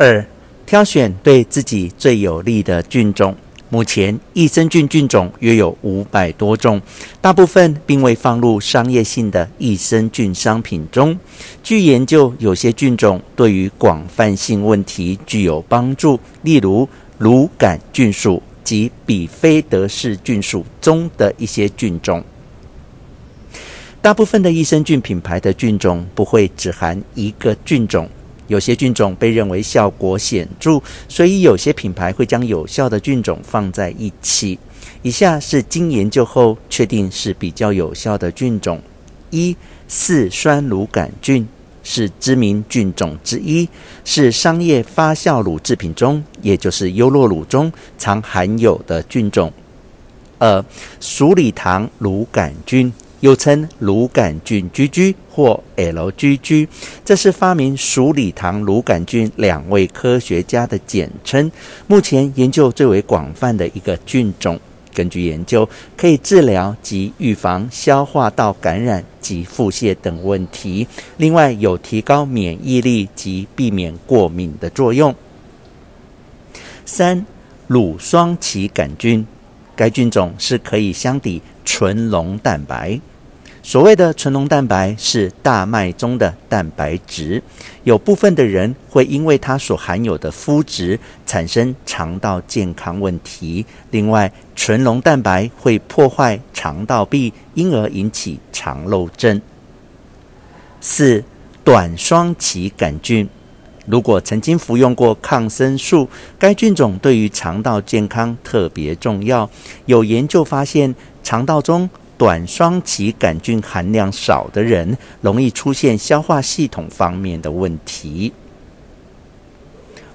二、挑选对自己最有利的菌种。目前益生菌菌种约有五百多种，大部分并未放入商业性的益生菌商品中。据研究，有些菌种对于广泛性问题具有帮助，例如乳杆菌属及比菲德氏菌属中的一些菌种。大部分的益生菌品牌的菌种不会只含一个菌种。有些菌种被认为效果显著，所以有些品牌会将有效的菌种放在一起。以下是经研究后确定是比较有效的菌种：一、四酸乳杆菌是知名菌种之一，是商业发酵乳制品中，也就是优酪乳中常含有的菌种。二、鼠李糖乳杆菌。又称乳杆菌 GG 或 LGG，这是发明鼠李糖乳杆菌两位科学家的简称。目前研究最为广泛的一个菌种。根据研究，可以治疗及预防消化道感染及腹泻等问题。另外，有提高免疫力及避免过敏的作用。三、乳双歧杆菌，该菌种是可以相抵。纯龙蛋白，所谓的纯龙蛋白是大麦中的蛋白质。有部分的人会因为它所含有的麸质产生肠道健康问题。另外，纯龙蛋白会破坏肠道壁，因而引起肠漏症。四、短双歧杆菌，如果曾经服用过抗生素，该菌种对于肠道健康特别重要。有研究发现。肠道中短双歧杆菌含量少的人，容易出现消化系统方面的问题。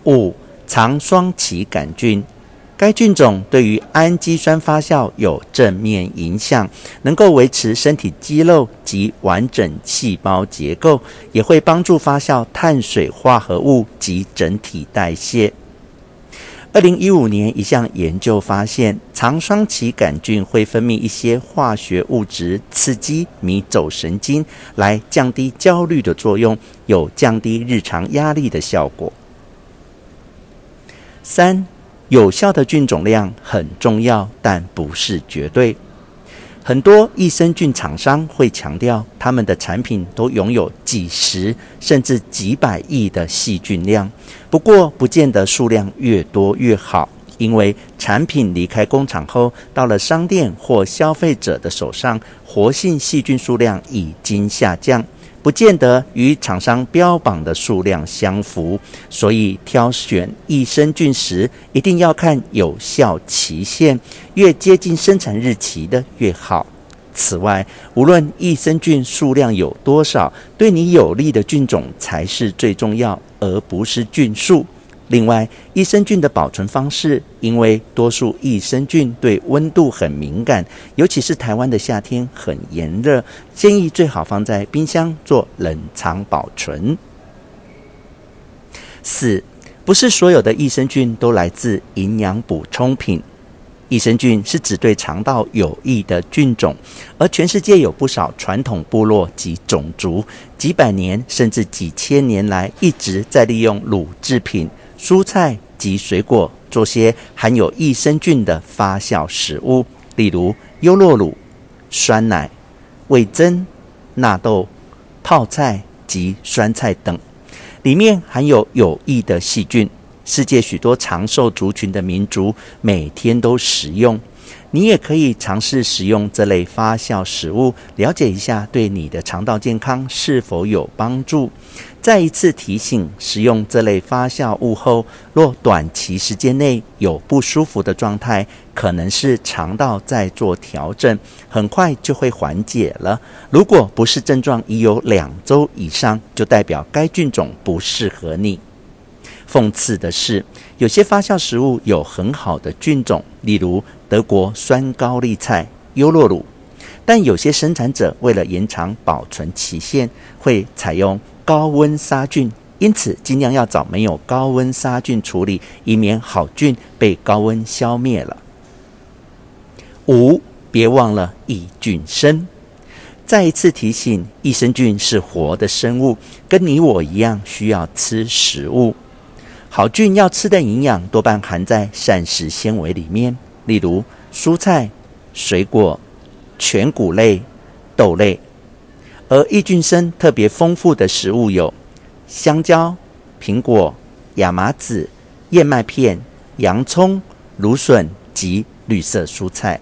五、长双歧杆菌，该菌种对于氨基酸发酵有正面影响，能够维持身体肌肉及完整细胞结构，也会帮助发酵碳水化合物及整体代谢。二零一五年，一项研究发现，肠双歧杆菌会分泌一些化学物质，刺激迷走神经，来降低焦虑的作用，有降低日常压力的效果。三，有效的菌种量很重要，但不是绝对。很多益生菌厂商会强调，他们的产品都拥有几十甚至几百亿的细菌量。不过，不见得数量越多越好，因为产品离开工厂后，到了商店或消费者的手上，活性细菌数量已经下降。不见得与厂商标榜的数量相符，所以挑选益生菌时一定要看有效期限，越接近生产日期的越好。此外，无论益生菌数量有多少，对你有利的菌种才是最重要，而不是菌数。另外，益生菌的保存方式，因为多数益生菌对温度很敏感，尤其是台湾的夏天很炎热，建议最好放在冰箱做冷藏保存。四，不是所有的益生菌都来自营养补充品。益生菌是指对肠道有益的菌种，而全世界有不少传统部落及种族，几百年甚至几千年来一直在利用乳制品。蔬菜及水果做些含有益生菌的发酵食物，例如优酪乳、酸奶、味噌、纳豆、泡菜及酸菜等，里面含有有益的细菌。世界许多长寿族群的民族每天都食用。你也可以尝试使用这类发酵食物，了解一下对你的肠道健康是否有帮助。再一次提醒：使用这类发酵物后，若短期时间内有不舒服的状态，可能是肠道在做调整，很快就会缓解了。如果不是症状已有两周以上，就代表该菌种不适合你。讽刺的是，有些发酵食物有很好的菌种，例如德国酸高丽菜、优酪乳，但有些生产者为了延长保存期限，会采用高温杀菌，因此尽量要找没有高温杀菌处理，以免好菌被高温消灭了。五，别忘了益菌生。再一次提醒，益生菌是活的生物，跟你我一样需要吃食物。好菌要吃的营养多半含在膳食纤维里面，例如蔬菜、水果、全谷类、豆类。而益菌生特别丰富的食物有香蕉、苹果、亚麻籽、燕麦片、洋葱、芦笋及绿色蔬菜。